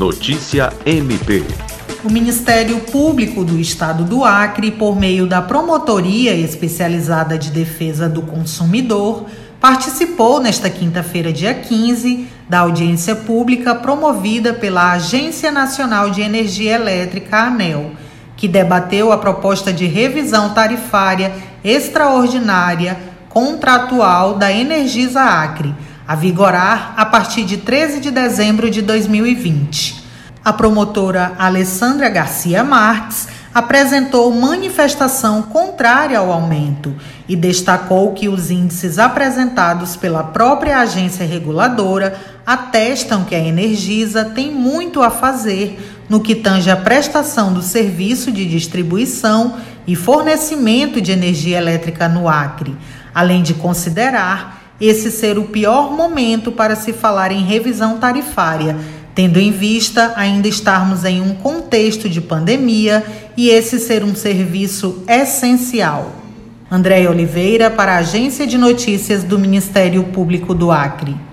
Notícia MP. O Ministério Público do Estado do Acre, por meio da Promotoria Especializada de Defesa do Consumidor, participou nesta quinta-feira, dia 15, da audiência pública promovida pela Agência Nacional de Energia Elétrica, ANEL, que debateu a proposta de revisão tarifária extraordinária contratual da Energisa Acre, a vigorar a partir de 13 de dezembro de 2020. A promotora Alessandra Garcia Marques apresentou manifestação contrária ao aumento e destacou que os índices apresentados pela própria agência reguladora atestam que a Energisa tem muito a fazer no que tange a prestação do serviço de distribuição e fornecimento de energia elétrica no Acre, além de considerar esse ser o pior momento para se falar em revisão tarifária tendo em vista ainda estarmos em um contexto de pandemia e esse ser um serviço essencial. Andréia Oliveira, para a Agência de Notícias do Ministério Público do Acre.